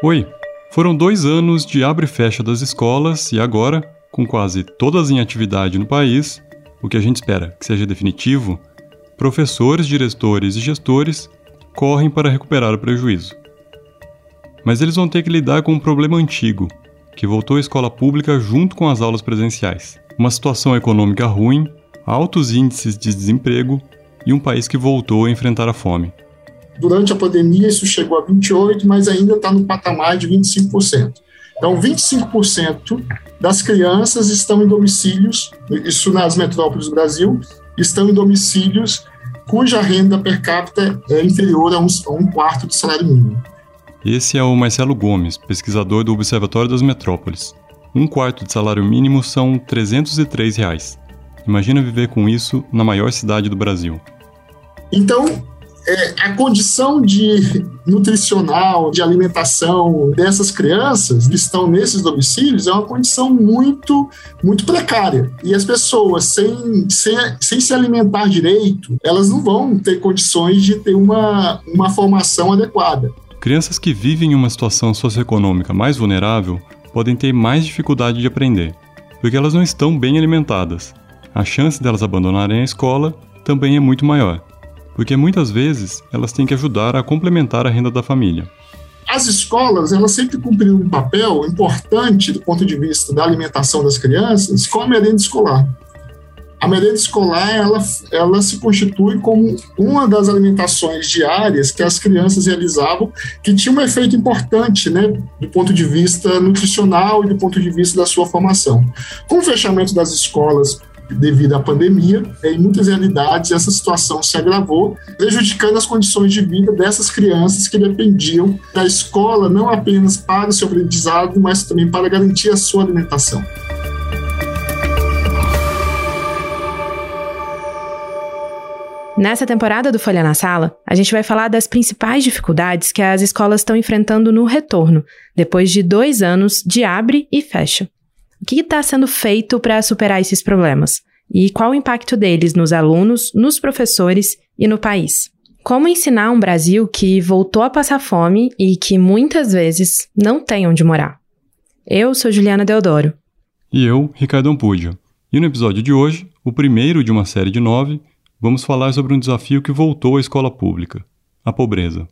Oi, foram dois anos de abre e fecha das escolas e agora, com quase todas em atividade no país, o que a gente espera que seja definitivo, professores, diretores e gestores correm para recuperar o prejuízo. Mas eles vão ter que lidar com um problema antigo, que voltou à escola pública junto com as aulas presenciais. Uma situação econômica ruim, altos índices de desemprego e um país que voltou a enfrentar a fome. Durante a pandemia, isso chegou a 28%, mas ainda está no patamar de 25%. Então, 25% das crianças estão em domicílios, isso nas metrópoles do Brasil, estão em domicílios cuja renda per capita é inferior a um, a um quarto do salário mínimo. Esse é o Marcelo Gomes, pesquisador do Observatório das Metrópoles. Um quarto de salário mínimo são 303 reais. Imagina viver com isso na maior cidade do Brasil. Então, é, a condição de nutricional, de alimentação dessas crianças que estão nesses domicílios é uma condição muito, muito precária. E as pessoas, sem, sem, sem se alimentar direito, elas não vão ter condições de ter uma, uma formação adequada. Crianças que vivem em uma situação socioeconômica mais vulnerável podem ter mais dificuldade de aprender, porque elas não estão bem alimentadas. A chance delas abandonarem a escola também é muito maior porque muitas vezes elas têm que ajudar a complementar a renda da família. As escolas, elas sempre cumpriram um papel importante do ponto de vista da alimentação das crianças com a merenda escolar. A merenda escolar, ela, ela se constitui como uma das alimentações diárias que as crianças realizavam, que tinha um efeito importante, né, do ponto de vista nutricional e do ponto de vista da sua formação. Com o fechamento das escolas devido à pandemia. Em muitas realidades, essa situação se agravou, prejudicando as condições de vida dessas crianças que dependiam da escola não apenas para o seu aprendizado, mas também para garantir a sua alimentação. Nessa temporada do Folha na Sala, a gente vai falar das principais dificuldades que as escolas estão enfrentando no retorno, depois de dois anos de abre e fecha. O que está sendo feito para superar esses problemas? E qual o impacto deles nos alunos, nos professores e no país? Como ensinar um Brasil que voltou a passar fome e que muitas vezes não tem onde morar? Eu sou Juliana Deodoro. E eu, Ricardo Ampúdio. E no episódio de hoje, o primeiro de uma série de nove, vamos falar sobre um desafio que voltou à escola pública: a pobreza.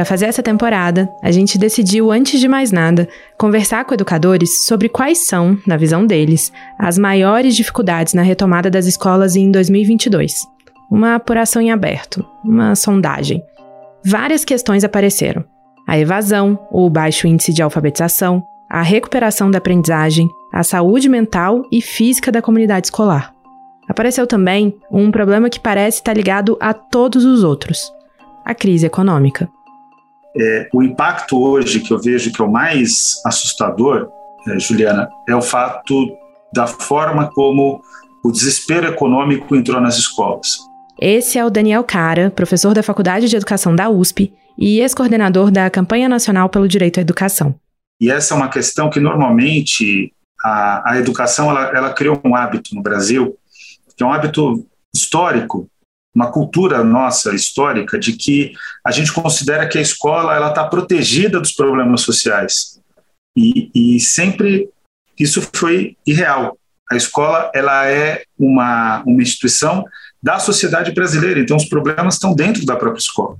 Para fazer essa temporada, a gente decidiu, antes de mais nada, conversar com educadores sobre quais são, na visão deles, as maiores dificuldades na retomada das escolas em 2022. Uma apuração em aberto, uma sondagem. Várias questões apareceram: a evasão, o baixo índice de alfabetização, a recuperação da aprendizagem, a saúde mental e física da comunidade escolar. Apareceu também um problema que parece estar ligado a todos os outros: a crise econômica. É, o impacto hoje que eu vejo que é o mais assustador, é, Juliana, é o fato da forma como o desespero econômico entrou nas escolas. Esse é o Daniel Cara, professor da Faculdade de Educação da USP e ex-coordenador da Campanha Nacional pelo Direito à Educação. E essa é uma questão que normalmente a, a educação ela, ela criou um hábito no Brasil, que é um hábito histórico uma cultura nossa histórica de que a gente considera que a escola ela está protegida dos problemas sociais e, e, sempre isso foi irreal. A escola ela é uma, uma instituição da sociedade brasileira, então os problemas estão dentro da própria escola.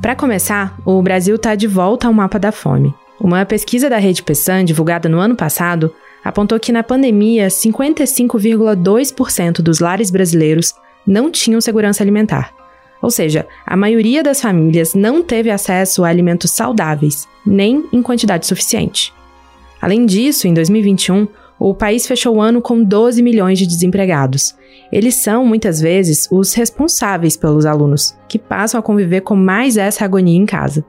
Para começar, o Brasil está de volta ao mapa da fome. Uma pesquisa da Rede Pessan, divulgada no ano passado, apontou que na pandemia 55,2% dos lares brasileiros não tinham segurança alimentar. Ou seja, a maioria das famílias não teve acesso a alimentos saudáveis, nem em quantidade suficiente. Além disso, em 2021, o país fechou o ano com 12 milhões de desempregados. Eles são, muitas vezes, os responsáveis pelos alunos, que passam a conviver com mais essa agonia em casa.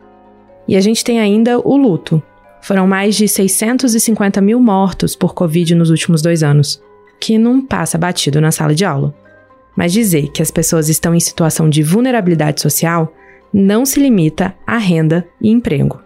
E a gente tem ainda o luto, foram mais de 650 mil mortos por Covid nos últimos dois anos, que não passa batido na sala de aula. Mas dizer que as pessoas estão em situação de vulnerabilidade social não se limita à renda e emprego.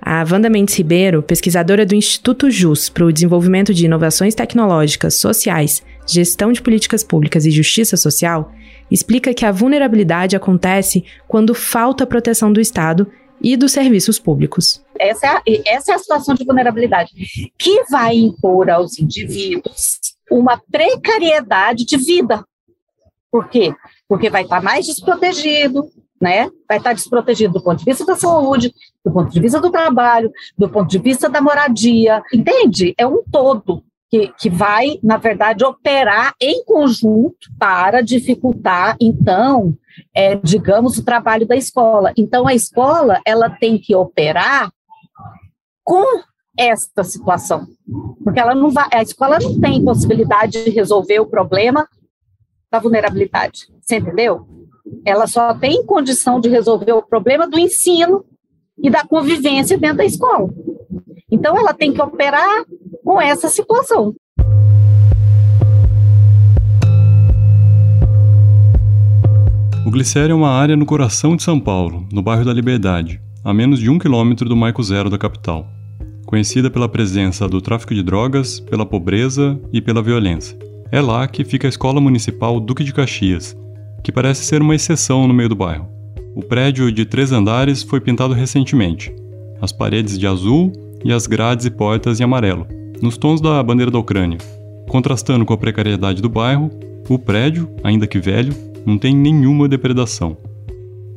A Wanda Mendes Ribeiro, pesquisadora do Instituto JUS para o Desenvolvimento de Inovações Tecnológicas, Sociais, Gestão de Políticas Públicas e Justiça Social, explica que a vulnerabilidade acontece quando falta proteção do Estado e dos serviços públicos. Essa é, a, essa é a situação de vulnerabilidade que vai impor aos indivíduos uma precariedade de vida. Por quê? Porque vai estar mais desprotegido, né? Vai estar desprotegido do ponto de vista da saúde, do ponto de vista do trabalho, do ponto de vista da moradia, entende? É um todo que, que vai, na verdade, operar em conjunto para dificultar, então, é, digamos, o trabalho da escola. Então, a escola ela tem que operar com esta situação, porque ela não vai, a escola não tem possibilidade de resolver o problema da vulnerabilidade, você entendeu? Ela só tem condição de resolver o problema do ensino e da convivência dentro da escola. Então, ela tem que operar com essa situação. O Glicério é uma área no coração de São Paulo, no bairro da Liberdade, a menos de um quilômetro do Marco Zero da capital. Conhecida pela presença do tráfico de drogas, pela pobreza e pela violência. É lá que fica a Escola Municipal Duque de Caxias, que parece ser uma exceção no meio do bairro. O prédio de três andares foi pintado recentemente, as paredes de azul e as grades e portas em amarelo, nos tons da bandeira da Ucrânia. Contrastando com a precariedade do bairro, o prédio, ainda que velho, não tem nenhuma depredação.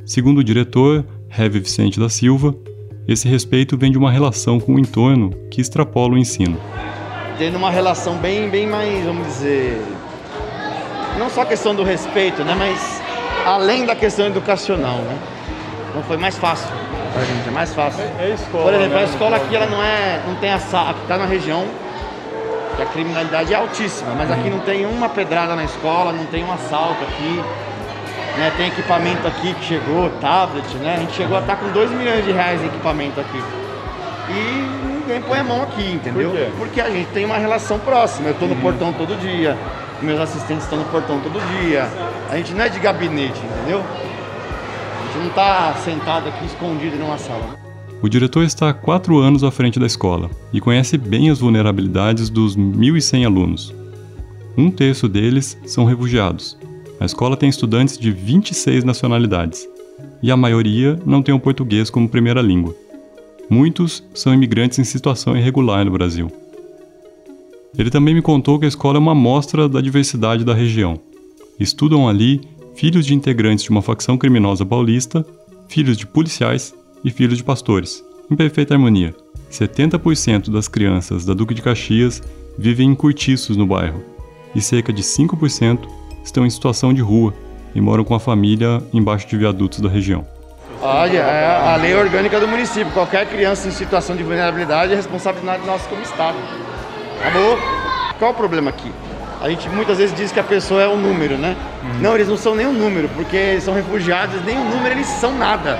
Segundo o diretor, Heve Vicente da Silva, esse respeito vem de uma relação com o entorno que extrapola o ensino. Tendo uma relação bem, bem mais, vamos dizer, não só a questão do respeito, né, mas além da questão educacional, né? Então foi mais fácil pra gente, é mais fácil. É, é escola. Por exemplo, né? a escola aqui ela não é, não tem essa, tá na região que a criminalidade é altíssima, mas aqui não tem uma pedrada na escola, não tem um assalto aqui. Né, tem equipamento aqui que chegou, tablet, né? A gente chegou a estar com 2 milhões de reais em equipamento aqui. E ninguém põe a mão aqui, entendeu? Por quê? Porque a gente tem uma relação próxima. Eu estou no portão todo dia, meus assistentes estão no portão todo dia. A gente não é de gabinete, entendeu? Gente não está sentado aqui escondido numa sala. O diretor está há quatro anos à frente da escola e conhece bem as vulnerabilidades dos 1.100 alunos. Um terço deles são refugiados. A escola tem estudantes de 26 nacionalidades e a maioria não tem o português como primeira língua. Muitos são imigrantes em situação irregular no Brasil. Ele também me contou que a escola é uma amostra da diversidade da região. Estudam ali filhos de integrantes de uma facção criminosa paulista, filhos de policiais e filhos de pastores, em perfeita harmonia. 70% das crianças da Duque de Caxias vivem em cortiços no bairro, e cerca de 5% estão em situação de rua e moram com a família embaixo de viadutos da região. Olha, é a lei orgânica do município. Qualquer criança em situação de vulnerabilidade é responsabilidade nossa como Estado. Acabou. Qual o problema aqui? A gente muitas vezes diz que a pessoa é um número, né? Não, eles não são nem um número, porque eles são refugiados, nem um número eles são nada.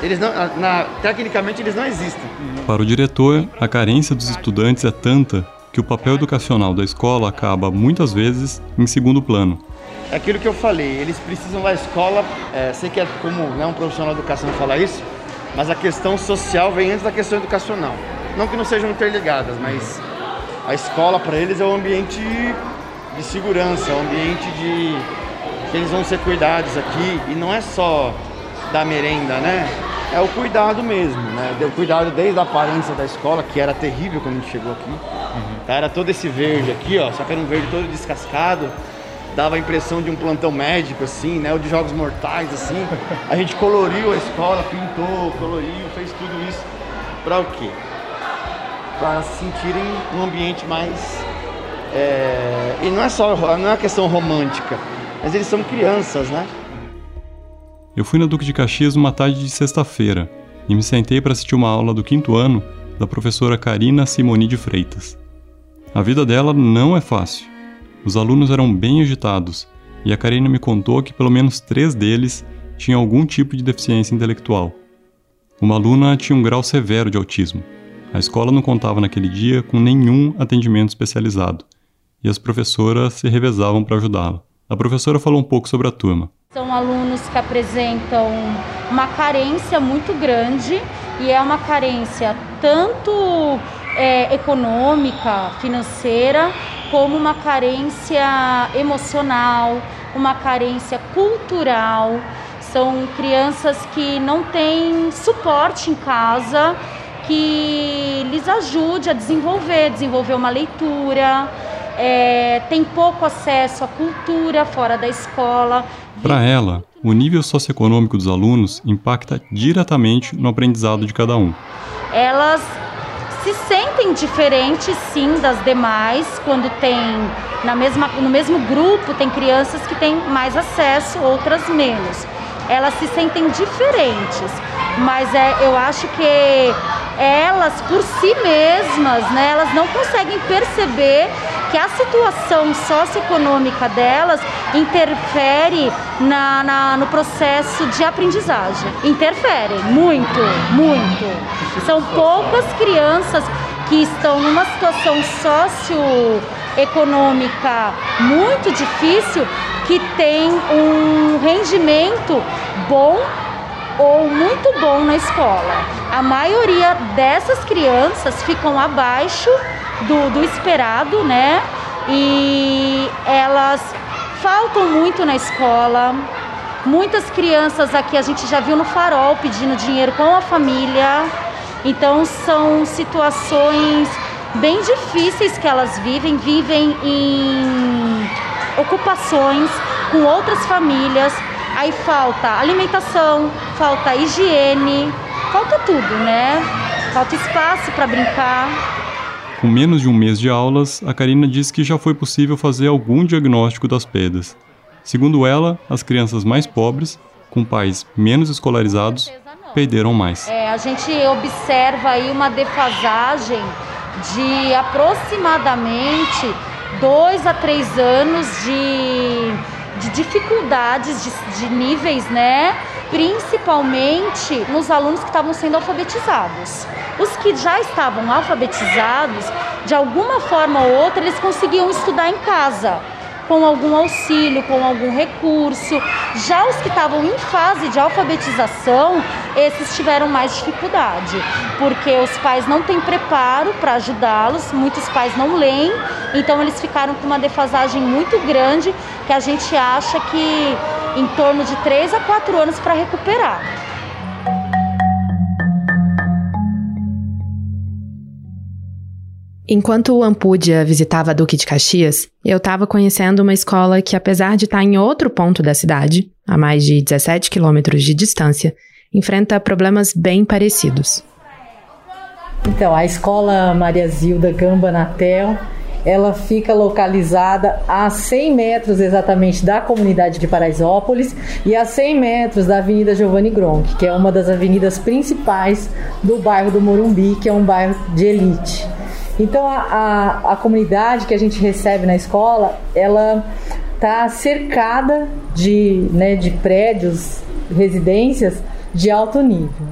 Eles não, na, tecnicamente eles não existem. Para o diretor, a carência dos estudantes é tanta que o papel educacional da escola acaba, muitas vezes, em segundo plano. É aquilo que eu falei, eles precisam da escola, é, sei que é como né, um profissional de educação falar isso, mas a questão social vem antes da questão educacional. Não que não sejam interligadas, mas a escola para eles é um ambiente de segurança, um ambiente de que eles vão ser cuidados aqui e não é só da merenda, né? É o cuidado mesmo, né? O cuidado desde a aparência da escola, que era terrível quando a gente chegou aqui. Tá? Era todo esse verde aqui, ó, só que era um verde todo descascado. Dava a impressão de um plantão médico, assim, né? Ou de jogos mortais, assim. A gente coloriu a escola, pintou, coloriu, fez tudo isso. Pra o quê? Para se sentirem num ambiente mais. É, E não é só não é uma questão romântica, mas eles são crianças, né? Eu fui na Duque de Caxias numa tarde de sexta-feira e me sentei para assistir uma aula do quinto ano da professora Karina Simoni de Freitas. A vida dela não é fácil. Os alunos eram bem agitados e a Karina me contou que pelo menos três deles tinham algum tipo de deficiência intelectual. Uma aluna tinha um grau severo de autismo. A escola não contava naquele dia com nenhum atendimento especializado e as professoras se revezavam para ajudá-la. A professora falou um pouco sobre a turma. São alunos que apresentam uma carência muito grande e é uma carência tanto é, econômica, financeira, como uma carência emocional, uma carência cultural. São crianças que não têm suporte em casa que lhes ajude a desenvolver, desenvolver uma leitura, é, tem pouco acesso à cultura fora da escola. Para ela, o nível socioeconômico dos alunos impacta diretamente no aprendizado de cada um. Elas se sentem diferentes, sim, das demais, quando tem na mesma, no mesmo grupo tem crianças que têm mais acesso, outras menos. Elas se sentem diferentes, mas é, eu acho que elas por si mesmas, né, elas não conseguem perceber que a situação socioeconômica delas interfere na, na, no processo de aprendizagem. Interfere muito, muito. São poucas crianças que estão numa situação socioeconômica muito difícil que tem um rendimento bom ou muito bom na escola. A maioria dessas crianças ficam abaixo do, do esperado, né? E elas faltam muito na escola. Muitas crianças aqui a gente já viu no farol pedindo dinheiro com a família. Então são situações bem difíceis que elas vivem, vivem em ocupações com outras famílias. Aí falta alimentação, falta higiene, falta tudo, né? Falta espaço para brincar. Com menos de um mês de aulas, a Karina diz que já foi possível fazer algum diagnóstico das perdas. Segundo ela, as crianças mais pobres, com pais menos escolarizados, perderam mais. É, a gente observa aí uma defasagem de aproximadamente dois a três anos de, de dificuldades, de, de níveis, né? Principalmente nos alunos que estavam sendo alfabetizados. Os que já estavam alfabetizados, de alguma forma ou outra, eles conseguiam estudar em casa, com algum auxílio, com algum recurso. Já os que estavam em fase de alfabetização, esses tiveram mais dificuldade, porque os pais não têm preparo para ajudá-los, muitos pais não leem, então eles ficaram com uma defasagem muito grande que a gente acha que em torno de 3 a 4 anos para recuperar. Enquanto o Ampúdia visitava Duque de Caxias, eu estava conhecendo uma escola que, apesar de estar tá em outro ponto da cidade, a mais de 17 quilômetros de distância, enfrenta problemas bem parecidos. Então, a escola Maria Zilda Gamba Natel, ela fica localizada a 100 metros exatamente da comunidade de Paraisópolis e a 100 metros da Avenida Giovanni Gronk, que é uma das avenidas principais do bairro do Morumbi, que é um bairro de elite. Então a, a, a comunidade que a gente recebe na escola, ela está cercada de, né, de prédios, residências de alto nível.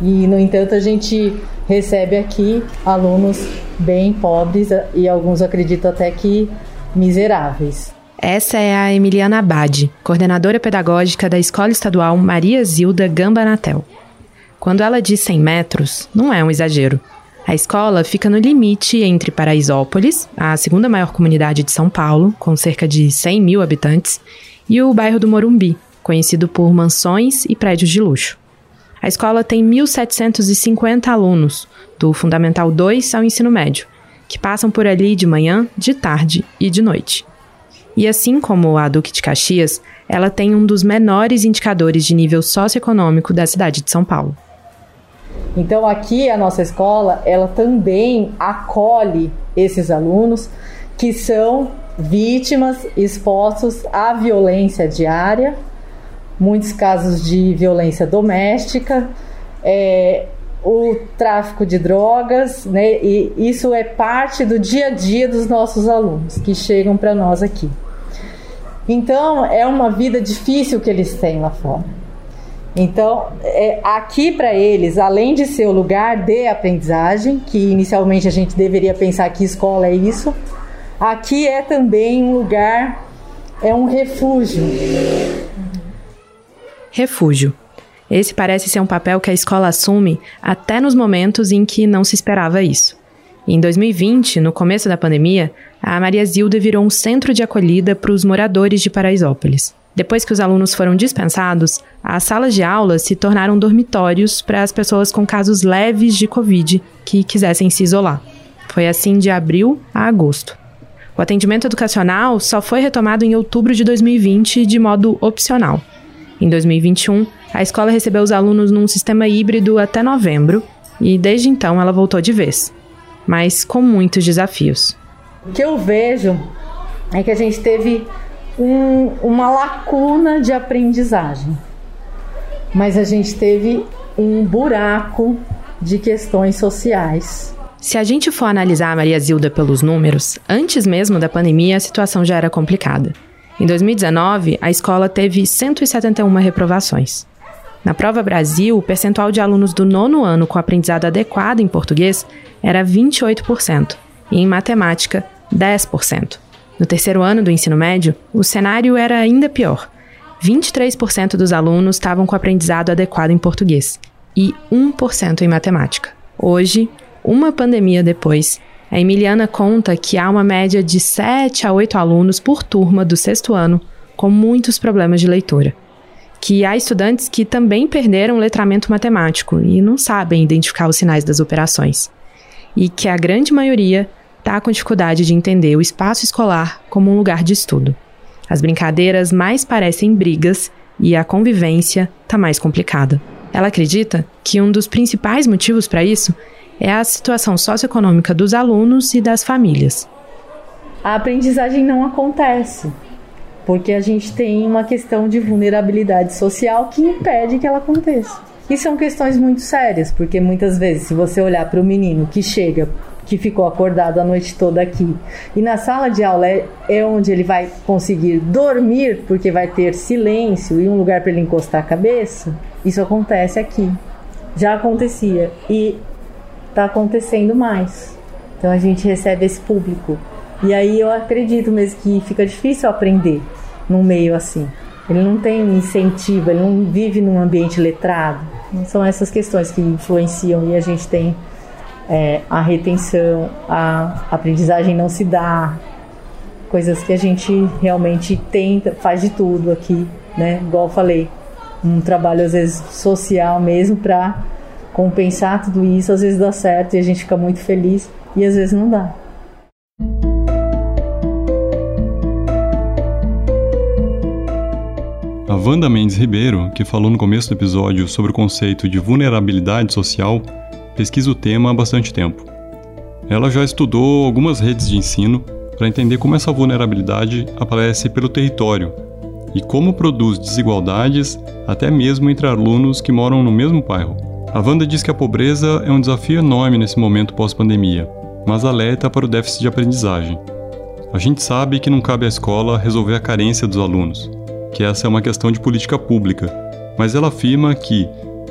E, no entanto, a gente recebe aqui alunos bem pobres e alguns acredito até que miseráveis. Essa é a Emiliana Abade, coordenadora pedagógica da Escola Estadual Maria Zilda Gambanatel. Quando ela diz 100 metros, não é um exagero. A escola fica no limite entre Paraisópolis, a segunda maior comunidade de São Paulo, com cerca de 100 mil habitantes, e o bairro do Morumbi, conhecido por mansões e prédios de luxo. A escola tem 1.750 alunos, do Fundamental 2 ao ensino médio, que passam por ali de manhã, de tarde e de noite. E assim como a Duque de Caxias, ela tem um dos menores indicadores de nível socioeconômico da cidade de São Paulo. Então aqui a nossa escola, ela também acolhe esses alunos que são vítimas expostos à violência diária, muitos casos de violência doméstica, é, o tráfico de drogas, né? E isso é parte do dia a dia dos nossos alunos que chegam para nós aqui. Então é uma vida difícil que eles têm lá fora. Então, é, aqui para eles, além de ser o lugar de aprendizagem, que inicialmente a gente deveria pensar que escola é isso, aqui é também um lugar, é um refúgio. Refúgio. Esse parece ser um papel que a escola assume até nos momentos em que não se esperava isso. Em 2020, no começo da pandemia, a Maria Zilda virou um centro de acolhida para os moradores de Paraisópolis. Depois que os alunos foram dispensados, as salas de aula se tornaram dormitórios para as pessoas com casos leves de Covid que quisessem se isolar. Foi assim de abril a agosto. O atendimento educacional só foi retomado em outubro de 2020 de modo opcional. Em 2021, a escola recebeu os alunos num sistema híbrido até novembro e desde então ela voltou de vez, mas com muitos desafios. O que eu vejo é que a gente teve um, uma lacuna de aprendizagem, mas a gente teve um buraco de questões sociais. Se a gente for analisar a Maria Zilda pelos números, antes mesmo da pandemia a situação já era complicada. Em 2019, a escola teve 171 reprovações. Na prova Brasil, o percentual de alunos do nono ano com aprendizado adequado em português era 28%, e em matemática, 10%. No terceiro ano do ensino médio, o cenário era ainda pior. 23% dos alunos estavam com aprendizado adequado em português e 1% em matemática. Hoje, uma pandemia depois, a Emiliana conta que há uma média de 7 a 8 alunos por turma do sexto ano com muitos problemas de leitura. Que há estudantes que também perderam o letramento matemático e não sabem identificar os sinais das operações. E que a grande maioria está com dificuldade de entender o espaço escolar como um lugar de estudo. As brincadeiras mais parecem brigas e a convivência está mais complicada. Ela acredita que um dos principais motivos para isso é a situação socioeconômica dos alunos e das famílias. A aprendizagem não acontece porque a gente tem uma questão de vulnerabilidade social que impede que ela aconteça. E são questões muito sérias, porque muitas vezes, se você olhar para o menino que chega que ficou acordado a noite toda aqui. E na sala de aula é, é onde ele vai conseguir dormir, porque vai ter silêncio e um lugar para ele encostar a cabeça. Isso acontece aqui. Já acontecia e está acontecendo mais. Então a gente recebe esse público. E aí eu acredito mesmo que fica difícil aprender num meio assim. Ele não tem incentivo, ele não vive num ambiente letrado. São essas questões que influenciam e a gente tem é, a retenção, a aprendizagem não se dá, coisas que a gente realmente tenta, faz de tudo aqui, né? Igual eu falei, um trabalho às vezes social mesmo para compensar tudo isso, às vezes dá certo e a gente fica muito feliz e às vezes não dá. A Wanda Mendes Ribeiro, que falou no começo do episódio sobre o conceito de vulnerabilidade social, pesquisa o tema há bastante tempo. Ela já estudou algumas redes de ensino para entender como essa vulnerabilidade aparece pelo território e como produz desigualdades até mesmo entre alunos que moram no mesmo bairro. A Wanda diz que a pobreza é um desafio enorme nesse momento pós-pandemia, mas alerta para o déficit de aprendizagem. A gente sabe que não cabe à escola resolver a carência dos alunos, que essa é uma questão de política pública, mas ela afirma que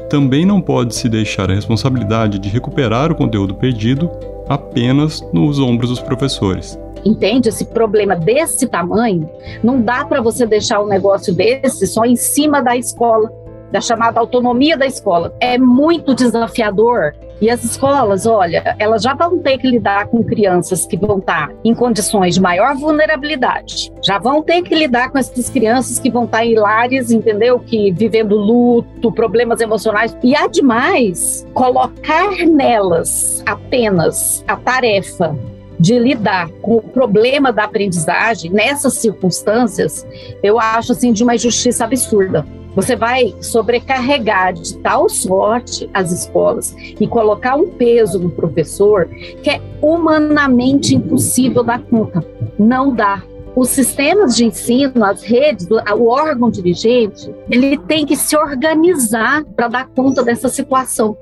também não pode se deixar a responsabilidade de recuperar o conteúdo perdido apenas nos ombros dos professores. Entende? Esse problema desse tamanho, não dá para você deixar um negócio desse só em cima da escola da chamada autonomia da escola. É muito desafiador. E as escolas, olha, elas já vão ter que lidar com crianças que vão estar em condições de maior vulnerabilidade. Já vão ter que lidar com essas crianças que vão estar em lares, entendeu? Que vivendo luto, problemas emocionais. E ademais, colocar nelas apenas a tarefa de lidar com o problema da aprendizagem nessas circunstâncias, eu acho assim de uma injustiça absurda. Você vai sobrecarregar de tal sorte as escolas e colocar um peso no professor que é humanamente impossível dar conta. Não dá. Os sistemas de ensino, as redes, o órgão dirigente, ele tem que se organizar para dar conta dessa situação.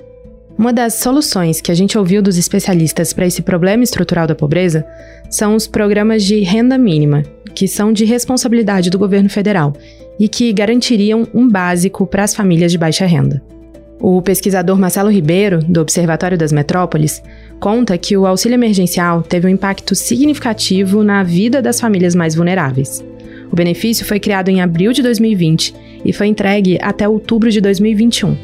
Uma das soluções que a gente ouviu dos especialistas para esse problema estrutural da pobreza são os programas de renda mínima, que são de responsabilidade do governo federal e que garantiriam um básico para as famílias de baixa renda. O pesquisador Marcelo Ribeiro, do Observatório das Metrópoles, conta que o auxílio emergencial teve um impacto significativo na vida das famílias mais vulneráveis. O benefício foi criado em abril de 2020 e foi entregue até outubro de 2021.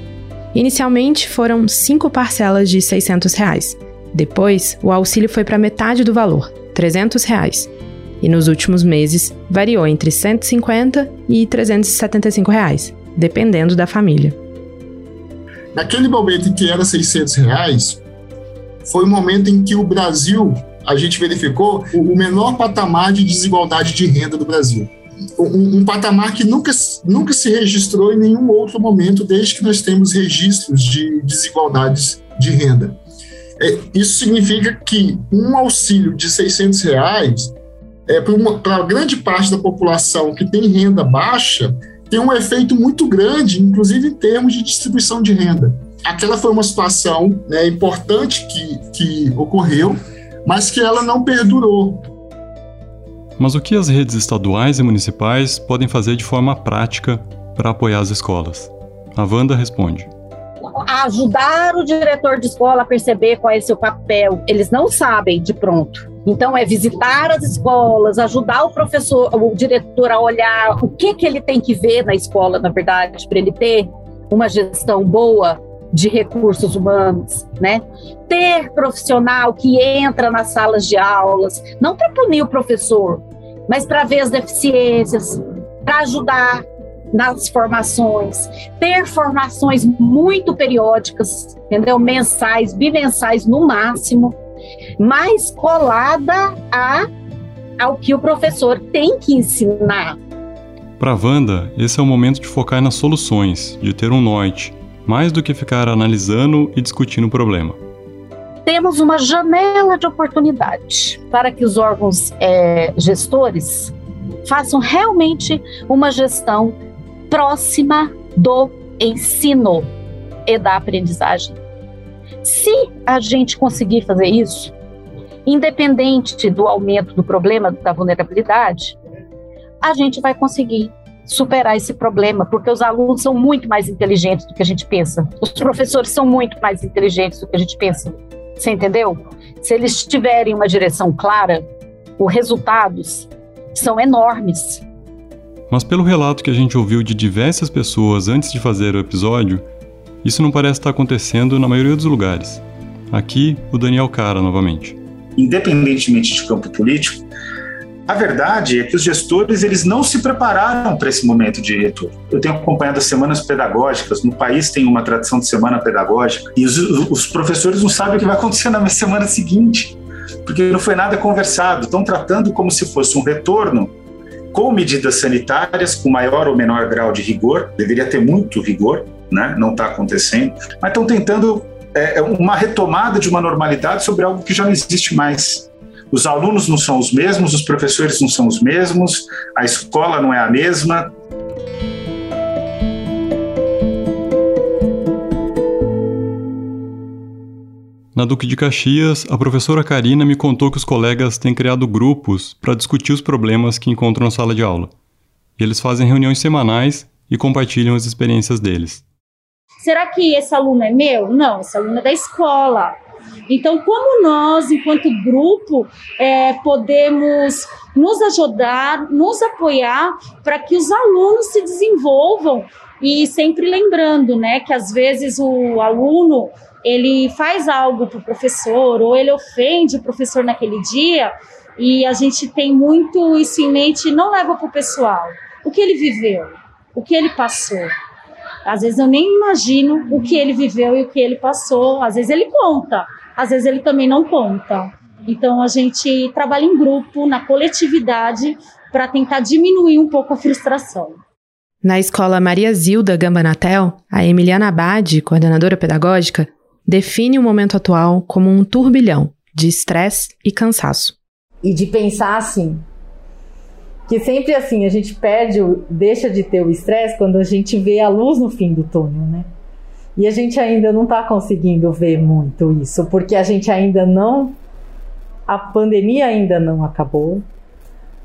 Inicialmente foram cinco parcelas de 600 reais, Depois, o auxílio foi para metade do valor, 300 reais, e nos últimos meses variou entre 150 e 375 reais, dependendo da família. Naquele momento em que era 600 reais, foi o momento em que o Brasil, a gente verificou, o menor patamar de desigualdade de renda do Brasil. Um, um, patamar que nunca, nunca se registrou em nenhum outro momento, desde que nós temos registros de desigualdades de renda. É, isso significa que um auxílio de 600 reais, é, para grande parte da população que tem renda baixa, tem um efeito muito grande, inclusive em termos de distribuição de renda. Aquela foi uma situação né, importante que, que ocorreu, mas que ela não perdurou. Mas o que as redes estaduais e municipais podem fazer de forma prática para apoiar as escolas? A Wanda responde ajudar o diretor de escola a perceber qual é seu papel. Eles não sabem de pronto. Então é visitar as escolas, ajudar o professor, o diretor a olhar o que que ele tem que ver na escola, na verdade, para ele ter uma gestão boa de recursos humanos, né? Ter profissional que entra nas salas de aulas, não para punir o professor, mas para ver as deficiências, para ajudar nas formações, ter formações muito periódicas, entendeu? Mensais, bimensais no máximo, mais colada a, ao que o professor tem que ensinar. Para Wanda, esse é o momento de focar nas soluções, de ter um norte, mais do que ficar analisando e discutindo o problema. Temos uma janela de oportunidade para que os órgãos é, gestores façam realmente uma gestão próxima do ensino e da aprendizagem. Se a gente conseguir fazer isso, independente do aumento do problema da vulnerabilidade, a gente vai conseguir superar esse problema, porque os alunos são muito mais inteligentes do que a gente pensa. Os professores são muito mais inteligentes do que a gente pensa. Você entendeu? Se eles tiverem uma direção clara, os resultados são enormes. Mas pelo relato que a gente ouviu de diversas pessoas antes de fazer o episódio, isso não parece estar acontecendo na maioria dos lugares. Aqui, o Daniel Cara novamente. Independentemente de campo político, a verdade é que os gestores eles não se prepararam para esse momento de retorno. Eu tenho acompanhado as semanas pedagógicas, no país tem uma tradição de semana pedagógica, e os, os professores não sabem o que vai acontecer na semana seguinte, porque não foi nada conversado. Estão tratando como se fosse um retorno com medidas sanitárias, com maior ou menor grau de rigor, deveria ter muito rigor, né? não está acontecendo, mas estão tentando é, é, uma retomada de uma normalidade sobre algo que já não existe mais. Os alunos não são os mesmos, os professores não são os mesmos, a escola não é a mesma, Na Duque de Caxias, a professora Karina me contou que os colegas têm criado grupos para discutir os problemas que encontram na sala de aula. E eles fazem reuniões semanais e compartilham as experiências deles. Será que esse aluno é meu? Não, esse aluno é da escola. Então, como nós, enquanto grupo, é, podemos nos ajudar, nos apoiar para que os alunos se desenvolvam e sempre lembrando, né, que às vezes o aluno ele faz algo para o professor ou ele ofende o professor naquele dia e a gente tem muito isso em mente, não leva para o pessoal. O que ele viveu, o que ele passou. Às vezes eu nem imagino o que ele viveu e o que ele passou. Às vezes ele conta, às vezes ele também não conta. Então a gente trabalha em grupo, na coletividade, para tentar diminuir um pouco a frustração. Na escola Maria Zilda Gambanatel, a Emiliana Abad, coordenadora pedagógica, define o momento atual como um turbilhão de estresse e cansaço. E de pensar assim, que sempre assim, a gente perde, deixa de ter o estresse quando a gente vê a luz no fim do túnel, né? E a gente ainda não está conseguindo ver muito isso, porque a gente ainda não. A pandemia ainda não acabou.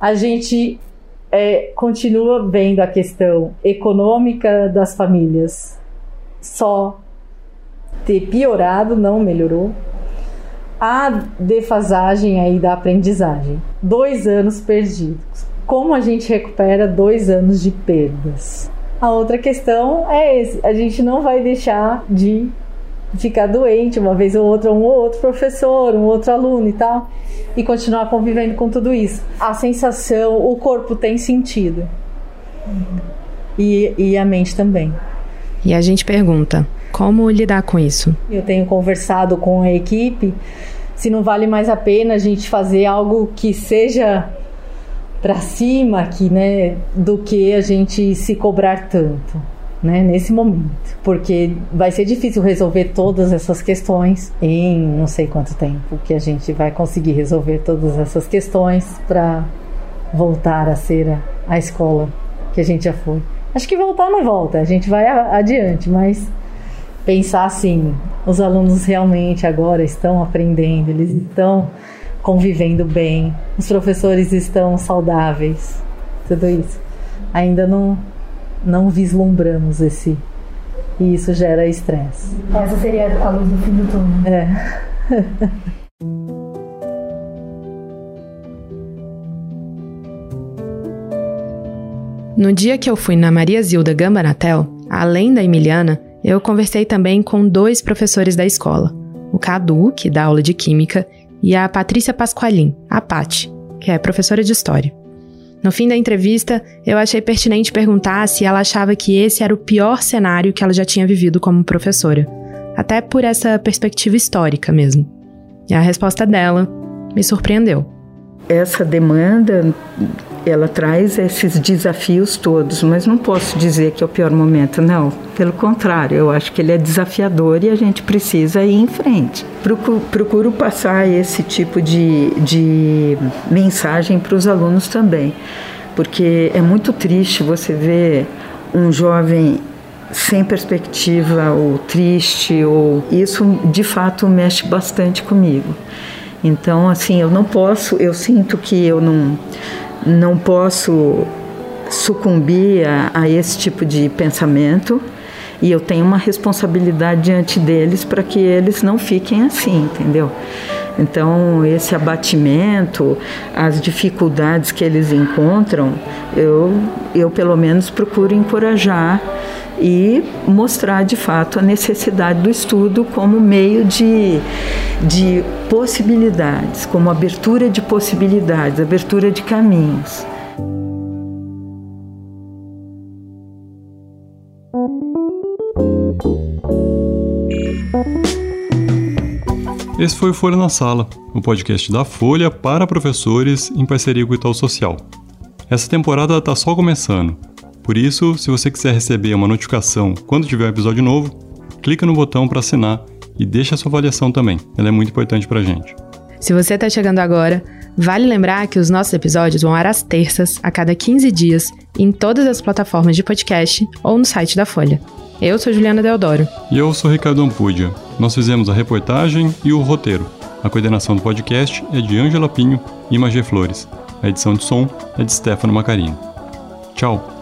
A gente é, continua vendo a questão econômica das famílias só ter piorado, não melhorou. A defasagem aí da aprendizagem. Dois anos perdidos. Como a gente recupera dois anos de perdas? A outra questão é esse: a gente não vai deixar de ficar doente uma vez ou outra, um ou outro professor, um outro aluno e tal, e continuar convivendo com tudo isso. A sensação, o corpo tem sentido. E, e a mente também. E a gente pergunta: como lidar com isso? Eu tenho conversado com a equipe se não vale mais a pena a gente fazer algo que seja para cima aqui, né, do que a gente se cobrar tanto, né, nesse momento, porque vai ser difícil resolver todas essas questões em não sei quanto tempo que a gente vai conseguir resolver todas essas questões para voltar a ser a, a escola que a gente já foi. Acho que voltar não volta, a gente vai adiante, mas pensar assim, os alunos realmente agora estão aprendendo, eles estão convivendo bem, os professores estão saudáveis, tudo isso. Ainda não, não vislumbramos esse. E isso gera estresse. Essa seria a luz do fim do túnel. É. No dia que eu fui na Maria Zilda Gambanatel, além da Emiliana, eu conversei também com dois professores da escola, o Cadu, que dá aula de Química, e a Patrícia Pasqualin, a Pati, que é professora de História. No fim da entrevista, eu achei pertinente perguntar se ela achava que esse era o pior cenário que ela já tinha vivido como professora, até por essa perspectiva histórica mesmo. E a resposta dela me surpreendeu. Essa demanda ela traz esses desafios todos, mas não posso dizer que é o pior momento, não. Pelo contrário, eu acho que ele é desafiador e a gente precisa ir em frente. Procuro, procuro passar esse tipo de, de mensagem para os alunos também, porque é muito triste você ver um jovem sem perspectiva ou triste ou isso de fato mexe bastante comigo. Então, assim, eu não posso, eu sinto que eu não não posso sucumbir a, a esse tipo de pensamento e eu tenho uma responsabilidade diante deles para que eles não fiquem assim, entendeu? Então, esse abatimento, as dificuldades que eles encontram, eu, eu pelo menos procuro encorajar e mostrar de fato a necessidade do estudo como meio de, de possibilidades, como abertura de possibilidades, abertura de caminhos. Esse foi o Folha na Sala, o podcast da Folha para professores em parceria com o Itaú Social. Essa temporada está só começando, por isso, se você quiser receber uma notificação quando tiver um episódio novo, clica no botão para assinar e deixa a sua avaliação também. Ela é muito importante para a gente. Se você está chegando agora, vale lembrar que os nossos episódios vão ar às terças, a cada 15 dias, em todas as plataformas de podcast ou no site da Folha. Eu sou Juliana Deodoro. E eu sou Ricardo Ampudia. Nós fizemos a reportagem e o roteiro. A coordenação do podcast é de Ângela Pinho e Magê Flores. A edição de som é de Stefano Macarini. Tchau!